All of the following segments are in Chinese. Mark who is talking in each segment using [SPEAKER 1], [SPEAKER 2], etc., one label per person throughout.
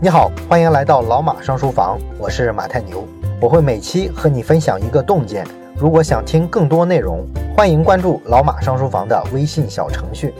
[SPEAKER 1] 你好，欢迎来到老马上书房，我是马太牛，我会每期和你分享一个洞见。如果想听更多内容，欢迎关注老马上书房的微信小程序。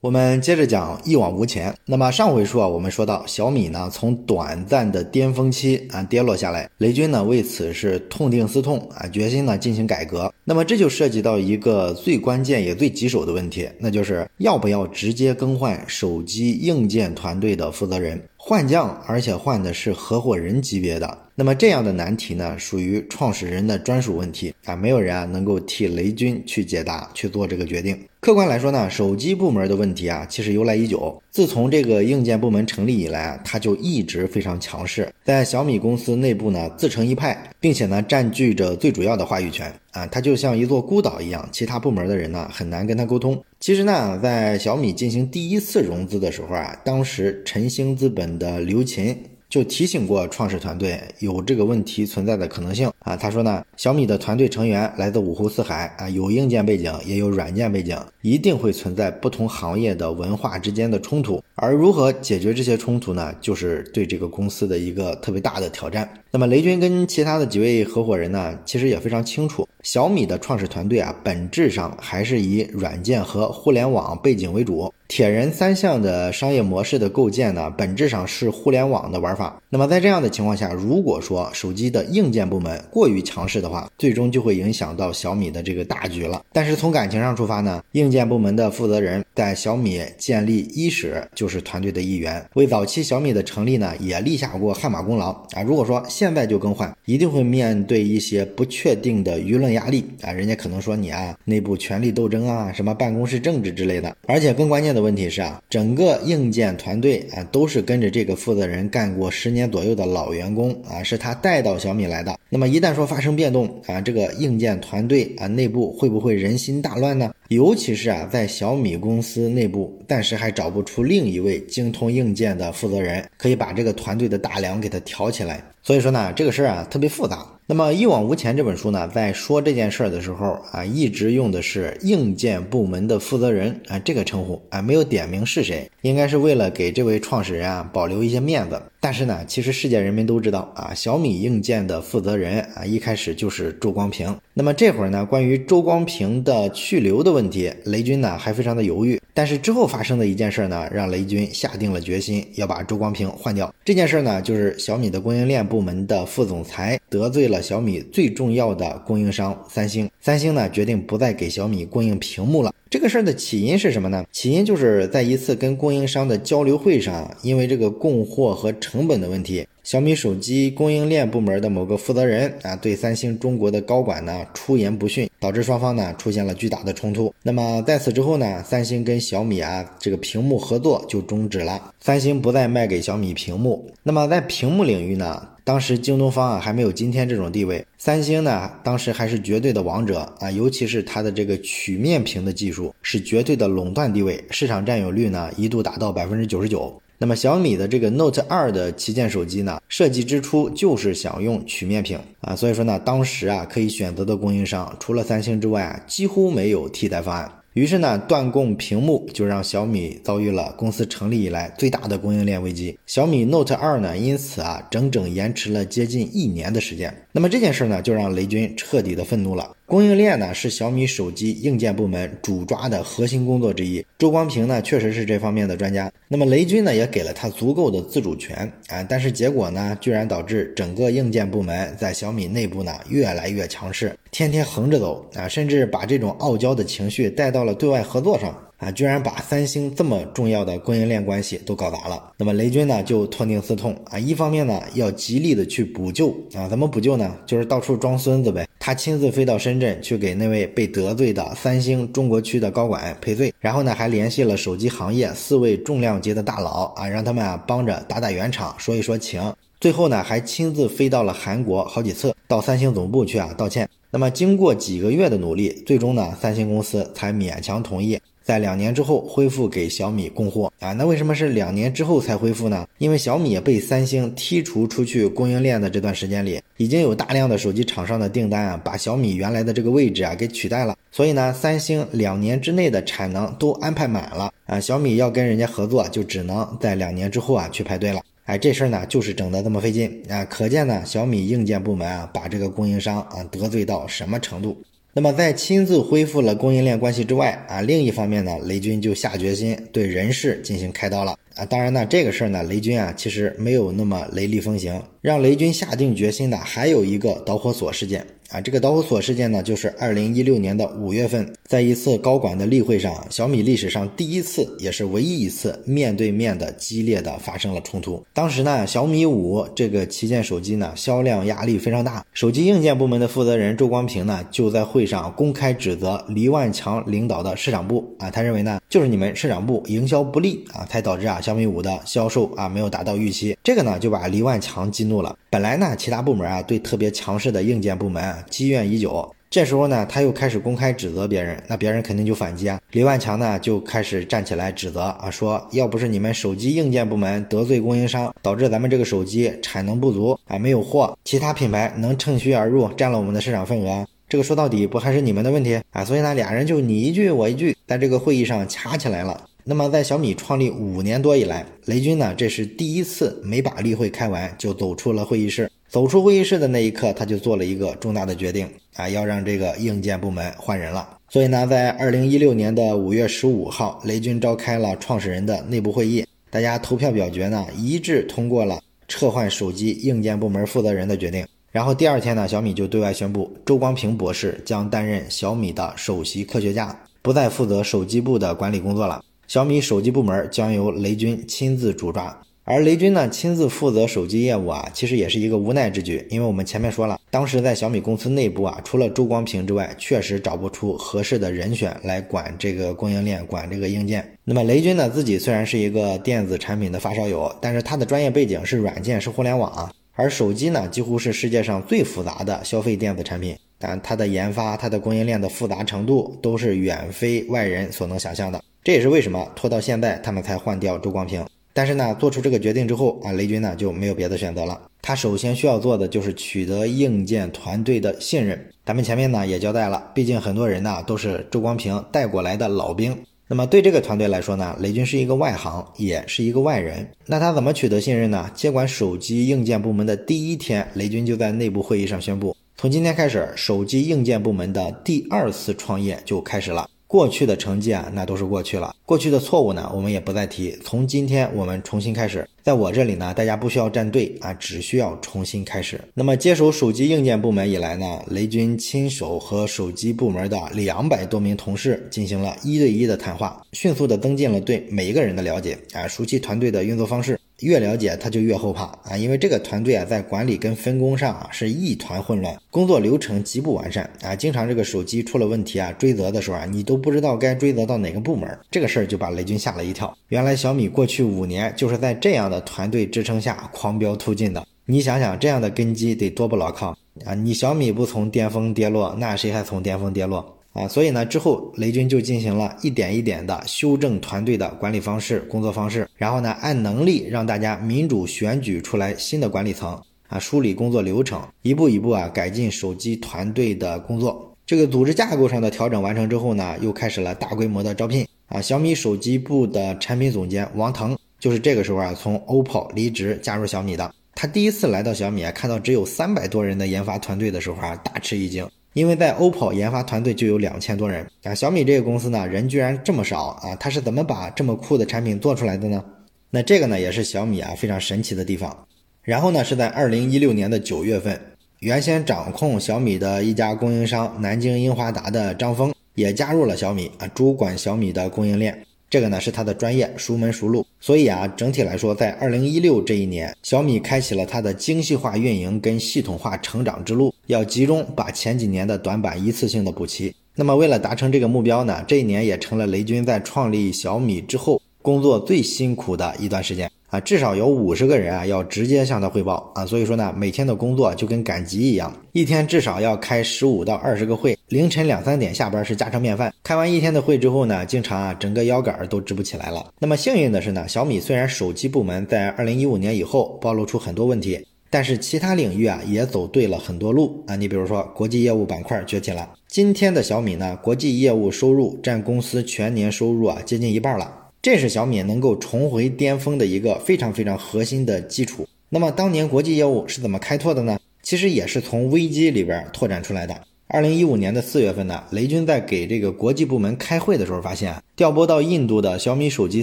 [SPEAKER 2] 我们接着讲一往无前。那么上回书啊，我们说到小米呢从短暂的巅峰期啊跌落下来，雷军呢为此是痛定思痛啊，决心呢进行改革。那么这就涉及到一个最关键也最棘手的问题，那就是要不要直接更换手机硬件团队的负责人。换将，而且换的是合伙人级别的。那么这样的难题呢，属于创始人的专属问题啊，没有人啊能够替雷军去解答、去做这个决定。客观来说呢，手机部门的问题啊，其实由来已久。自从这个硬件部门成立以来啊，它就一直非常强势，在小米公司内部呢自成一派，并且呢占据着最主要的话语权啊，它就像一座孤岛一样，其他部门的人呢很难跟他沟通。其实呢，在小米进行第一次融资的时候啊，当时晨星资本的刘琴。就提醒过创始团队有这个问题存在的可能性。啊。他说呢，小米的团队成员来自五湖四海啊，有硬件背景，也有软件背景，一定会存在不同行业的文化之间的冲突。而如何解决这些冲突呢？就是对这个公司的一个特别大的挑战。那么雷军跟其他的几位合伙人呢，其实也非常清楚，小米的创始团队啊，本质上还是以软件和互联网背景为主。铁人三项的商业模式的构建呢，本质上是互联网的玩法。那么在这样的情况下，如果说手机的硬件部门过于强势的话，最终就会影响到小米的这个大局了。但是从感情上出发呢，硬件部门的负责人在小米建立伊始就是团队的一员，为早期小米的成立呢也立下过汗马功劳啊。如果说现在就更换，一定会面对一些不确定的舆论压力啊，人家可能说你啊内部权力斗争啊，什么办公室政治之类的，而且更关键的。问题是啊，整个硬件团队啊都是跟着这个负责人干过十年左右的老员工啊，是他带到小米来的。那么一一旦说发生变动啊，这个硬件团队啊内部会不会人心大乱呢？尤其是啊，在小米公司内部，暂时还找不出另一位精通硬件的负责人，可以把这个团队的大梁给他挑起来。所以说呢，这个事儿啊特别复杂。那么一往无前这本书呢，在说这件事儿的时候啊，一直用的是硬件部门的负责人啊这个称呼啊，没有点名是谁，应该是为了给这位创始人啊保留一些面子。但是呢，其实世界人民都知道啊，小米硬件的负责人啊一开始就是周光平。那么这会儿呢，关于周光平的去留的问题，雷军呢还非常的犹豫。但是之后发生的一件事呢，让雷军下定了决心要把周光平换掉。这件事呢，就是小米的供应链部门的副总裁得罪了小米最重要的供应商三星。三星呢，决定不再给小米供应屏幕了。这个事儿的起因是什么呢？起因就是在一次跟供应商的交流会上，因为这个供货和成本的问题。小米手机供应链部门的某个负责人啊，对三星中国的高管呢出言不逊，导致双方呢出现了巨大的冲突。那么在此之后呢，三星跟小米啊这个屏幕合作就终止了，三星不再卖给小米屏幕。那么在屏幕领域呢，当时京东方啊还没有今天这种地位，三星呢当时还是绝对的王者啊，尤其是它的这个曲面屏的技术是绝对的垄断地位，市场占有率呢一度达到百分之九十九。那么小米的这个 Note 二的旗舰手机呢，设计之初就是想用曲面屏啊，所以说呢，当时啊可以选择的供应商除了三星之外啊，几乎没有替代方案。于是呢，断供屏幕就让小米遭遇了公司成立以来最大的供应链危机。小米 Note 二呢，因此啊，整整延迟了接近一年的时间。那么这件事呢，就让雷军彻底的愤怒了。供应链呢是小米手机硬件部门主抓的核心工作之一，周光平呢确实是这方面的专家。那么雷军呢也给了他足够的自主权啊，但是结果呢，居然导致整个硬件部门在小米内部呢越来越强势，天天横着走啊，甚至把这种傲娇的情绪带到了对外合作上。啊，居然把三星这么重要的供应链关系都搞砸了。那么雷军呢，就痛定思痛啊，一方面呢要极力的去补救啊，怎么补救呢？就是到处装孙子呗。他亲自飞到深圳去给那位被得罪的三星中国区的高管赔罪，然后呢还联系了手机行业四位重量级的大佬啊，让他们啊帮着打打圆场，说一说情。最后呢还亲自飞到了韩国好几次，到三星总部去啊道歉。那么经过几个月的努力，最终呢三星公司才勉强同意。在两年之后恢复给小米供货啊。那为什么是两年之后才恢复呢？因为小米被三星剔除出去供应链的这段时间里，已经有大量的手机厂商的订单啊，把小米原来的这个位置啊给取代了。所以呢，三星两年之内的产能都安排满了啊，小米要跟人家合作，就只能在两年之后啊去排队了。哎，这事儿呢就是整的这么费劲啊，可见呢小米硬件部门啊把这个供应商啊得罪到什么程度。那么在亲自恢复了供应链关系之外啊，另一方面呢，雷军就下决心对人事进行开刀了。啊。当然呢，这个事儿呢，雷军啊其实没有那么雷厉风行，让雷军下定决心的还有一个导火索事件。啊，这个导火索事件呢，就是二零一六年的五月份，在一次高管的例会上，小米历史上第一次，也是唯一一次面对面的激烈的发生了冲突。当时呢，小米五这个旗舰手机呢，销量压力非常大，手机硬件部门的负责人周光平呢，就在会上公开指责黎万强领导的市场部啊，他认为呢，就是你们市场部营销不力啊，才导致啊小米五的销售啊没有达到预期。这个呢，就把黎万强激怒了。本来呢，其他部门啊对特别强势的硬件部门积怨已久，这时候呢，他又开始公开指责别人，那别人肯定就反击啊。李万强呢就开始站起来指责啊，说要不是你们手机硬件部门得罪供应商，导致咱们这个手机产能不足啊，没有货，其他品牌能趁虚而入，占了我们的市场份额，这个说到底不还是你们的问题啊？所以呢，俩人就你一句我一句，在这个会议上掐起来了。那么，在小米创立五年多以来，雷军呢，这是第一次没把例会开完就走出了会议室。走出会议室的那一刻，他就做了一个重大的决定啊，要让这个硬件部门换人了。所以呢，在二零一六年的五月十五号，雷军召开了创始人的内部会议，大家投票表决呢，一致通过了撤换手机硬件部门负责人的决定。然后第二天呢，小米就对外宣布，周光平博士将担任小米的首席科学家，不再负责手机部的管理工作了。小米手机部门将由雷军亲自主抓，而雷军呢亲自负责手机业务啊，其实也是一个无奈之举，因为我们前面说了，当时在小米公司内部啊，除了周光平之外，确实找不出合适的人选来管这个供应链，管这个硬件。那么雷军呢自己虽然是一个电子产品的发烧友，但是他的专业背景是软件，是互联网，啊而手机呢几乎是世界上最复杂的消费电子产品，但它的研发、它的供应链的复杂程度都是远非外人所能想象的。这也是为什么拖到现在他们才换掉周光平。但是呢，做出这个决定之后啊，雷军呢就没有别的选择了。他首先需要做的就是取得硬件团队的信任。咱们前面呢也交代了，毕竟很多人呢都是周光平带过来的老兵。那么对这个团队来说呢，雷军是一个外行，也是一个外人。那他怎么取得信任呢？接管手机硬件部门的第一天，雷军就在内部会议上宣布，从今天开始，手机硬件部门的第二次创业就开始了。过去的成绩啊，那都是过去了。过去的错误呢，我们也不再提。从今天我们重新开始，在我这里呢，大家不需要站队啊，只需要重新开始。那么接手手机硬件部门以来呢，雷军亲手和手机部门的两百多名同事进行了一对一的谈话，迅速的增进了对每一个人的了解啊，熟悉团队的运作方式。越了解他就越后怕啊，因为这个团队啊在管理跟分工上啊是一团混乱，工作流程极不完善啊，经常这个手机出了问题啊，追责的时候啊，你都不知道该追责到哪个部门，这个事儿就把雷军吓了一跳。原来小米过去五年就是在这样的团队支撑下狂飙突进的，你想想这样的根基得多不牢靠啊！你小米不从巅峰跌落，那谁还从巅峰跌落？啊，所以呢，之后雷军就进行了一点一点的修正团队的管理方式、工作方式，然后呢，按能力让大家民主选举出来新的管理层啊，梳理工作流程，一步一步啊改进手机团队的工作。这个组织架构上的调整完成之后呢，又开始了大规模的招聘啊。小米手机部的产品总监王腾就是这个时候啊从 OPPO 离职加入小米的。他第一次来到小米啊，看到只有三百多人的研发团队的时候啊，大吃一惊。因为在 OPPO 研发团队就有两千多人啊，小米这个公司呢人居然这么少啊，它是怎么把这么酷的产品做出来的呢？那这个呢也是小米啊非常神奇的地方。然后呢是在二零一六年的九月份，原先掌控小米的一家供应商南京英华达的张峰也加入了小米啊，主管小米的供应链。这个呢是他的专业，熟门熟路。所以啊，整体来说，在二零一六这一年，小米开启了它的精细化运营跟系统化成长之路，要集中把前几年的短板一次性的补齐。那么，为了达成这个目标呢，这一年也成了雷军在创立小米之后工作最辛苦的一段时间啊，至少有五十个人啊要直接向他汇报啊，所以说呢，每天的工作就跟赶集一样，一天至少要开十五到二十个会，凌晨两三点下班是家常便饭。开完一天的会之后呢，经常啊整个腰杆都直不起来了。那么幸运的是呢，小米虽然手机部门在二零一五年以后暴露出很多问题，但是其他领域啊也走对了很多路啊。你比如说国际业务板块崛起了，今天的小米呢，国际业务收入占公司全年收入啊接近一半了。这是小米能够重回巅峰的一个非常非常核心的基础。那么当年国际业务是怎么开拓的呢？其实也是从危机里边拓展出来的。二零一五年的四月份呢，雷军在给这个国际部门开会的时候，发现调拨到印度的小米手机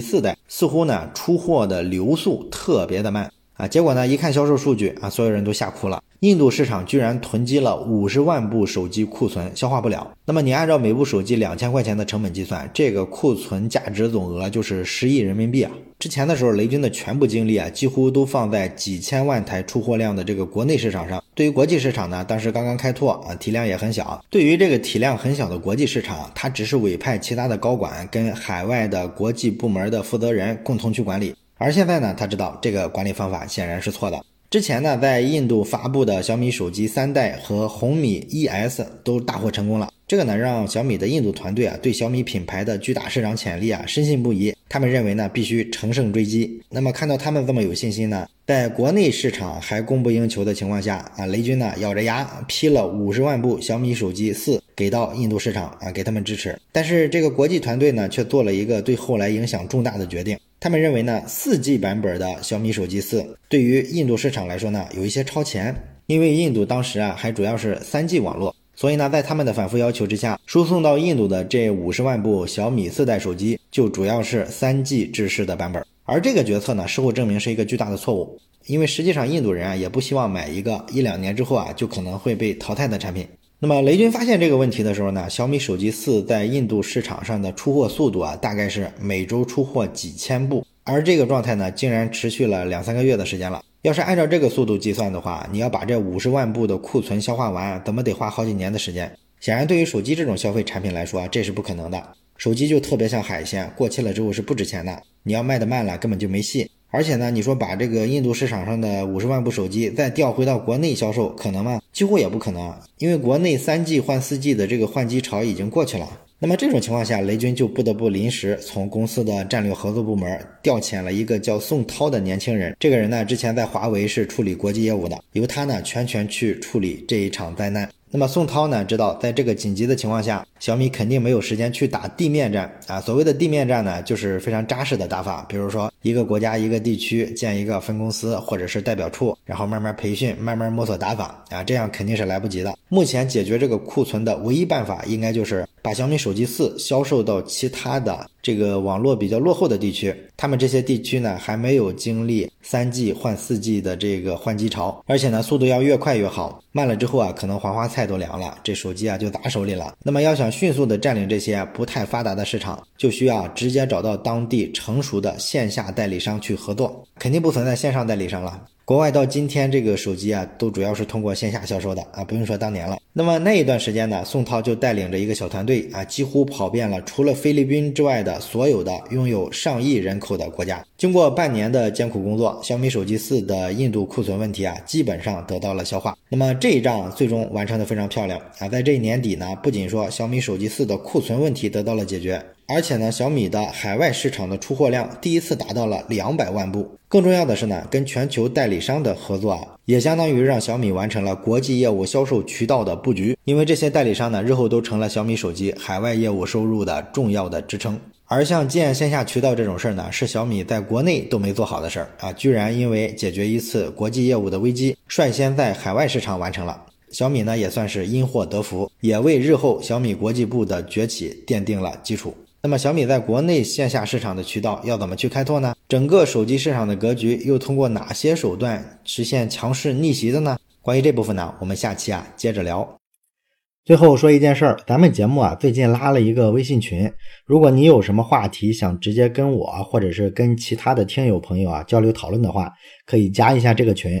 [SPEAKER 2] 四代似乎呢出货的流速特别的慢啊。结果呢一看销售数据啊，所有人都吓哭了。印度市场居然囤积了五十万部手机库存，消化不了。那么你按照每部手机两千块钱的成本计算，这个库存价值总额就是十亿人民币啊！之前的时候，雷军的全部精力啊，几乎都放在几千万台出货量的这个国内市场上。对于国际市场呢，当时刚刚开拓啊，体量也很小。对于这个体量很小的国际市场，他只是委派其他的高管跟海外的国际部门的负责人共同去管理。而现在呢，他知道这个管理方法显然是错的。之前呢，在印度发布的小米手机三代和红米 ES 都大获成功了。这个呢，让小米的印度团队啊，对小米品牌的巨大市场潜力啊，深信不疑。他们认为呢，必须乘胜追击。那么看到他们这么有信心呢，在国内市场还供不应求的情况下啊，雷军呢，咬着牙批了五十万部小米手机四给到印度市场啊，给他们支持。但是这个国际团队呢，却做了一个对后来影响重大的决定。他们认为呢，四 G 版本的小米手机四对于印度市场来说呢，有一些超前，因为印度当时啊还主要是三 G 网络，所以呢，在他们的反复要求之下，输送到印度的这五十万部小米四代手机就主要是三 G 制式的版本。而这个决策呢，事后证明是一个巨大的错误，因为实际上印度人啊也不希望买一个一两年之后啊就可能会被淘汰的产品。那么雷军发现这个问题的时候呢，小米手机四在印度市场上的出货速度啊，大概是每周出货几千部，而这个状态呢，竟然持续了两三个月的时间了。要是按照这个速度计算的话，你要把这五十万部的库存消化完，怎么得花好几年的时间？显然，对于手机这种消费产品来说，这是不可能的。手机就特别像海鲜，过期了之后是不值钱的，你要卖的慢了，根本就没戏。而且呢，你说把这个印度市场上的五十万部手机再调回到国内销售，可能吗？几乎也不可能，因为国内三 G 换四 G 的这个换机潮已经过去了。那么这种情况下，雷军就不得不临时从公司的战略合作部门调遣了一个叫宋涛的年轻人。这个人呢，之前在华为是处理国际业务的，由他呢全权去处理这一场灾难。那么宋涛呢，知道在这个紧急的情况下，小米肯定没有时间去打地面战啊。所谓的地面战呢，就是非常扎实的打法，比如说一个国家一个地区建一个分公司或者是代表处，然后慢慢培训，慢慢摸索打法啊，这样肯定是来不及的。目前解决这个库存的唯一办法，应该就是把小米手机四销售到其他的。这个网络比较落后的地区，他们这些地区呢还没有经历三 G 换四 G 的这个换机潮，而且呢速度要越快越好，慢了之后啊可能黄花菜都凉了，这手机啊就砸手里了。那么要想迅速的占领这些不太发达的市场，就需要直接找到当地成熟的线下代理商去合作，肯定不存在线上代理商了。国外到今天这个手机啊，都主要是通过线下销售的啊，不用说当年了。那么那一段时间呢，宋涛就带领着一个小团队啊，几乎跑遍了除了菲律宾之外的所有的拥有上亿人口的国家。经过半年的艰苦工作，小米手机四的印度库存问题啊，基本上得到了消化。那么这一仗最终完成的非常漂亮啊，在这一年底呢，不仅说小米手机四的库存问题得到了解决。而且呢，小米的海外市场的出货量第一次达到了两百万部。更重要的是呢，跟全球代理商的合作啊，也相当于让小米完成了国际业务销售渠道的布局。因为这些代理商呢，日后都成了小米手机海外业务收入的重要的支撑。而像建线下渠道这种事儿呢，是小米在国内都没做好的事儿啊，居然因为解决一次国际业务的危机，率先在海外市场完成了。小米呢，也算是因祸得福，也为日后小米国际部的崛起奠定了基础。那么小米在国内线下市场的渠道要怎么去开拓呢？整个手机市场的格局又通过哪些手段实现强势逆袭的呢？关于这部分呢，我们下期啊接着聊。
[SPEAKER 1] 最后说一件事儿，咱们节目啊最近拉了一个微信群，如果你有什么话题想直接跟我或者是跟其他的听友朋友啊交流讨论的话，可以加一下这个群。